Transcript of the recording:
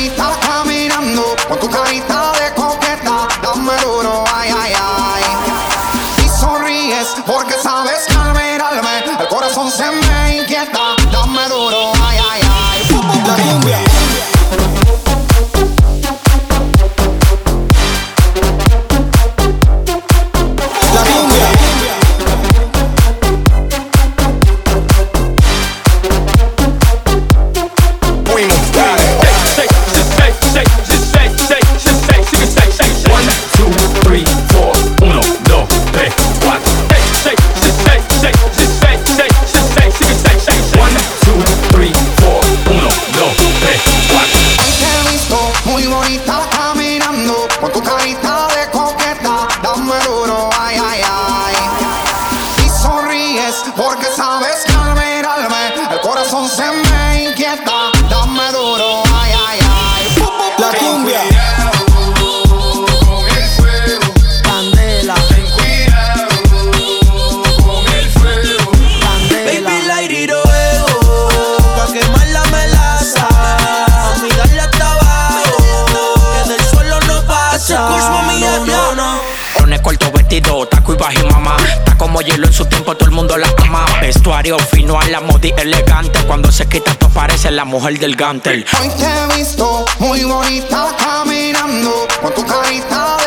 carita caminando, con tu carita de coqueta, dame duro, ay, ay, ay. Y sonríes porque sabes que al mirarme el corazón se me inquieta, dame duro. son sembra taco y bajimamá. Está como hielo en su tiempo, todo el mundo la ama. Vestuario fino a la modi elegante. Cuando se quita, tú parece la mujer del gantel. Hoy te he visto muy bonita caminando con tu carita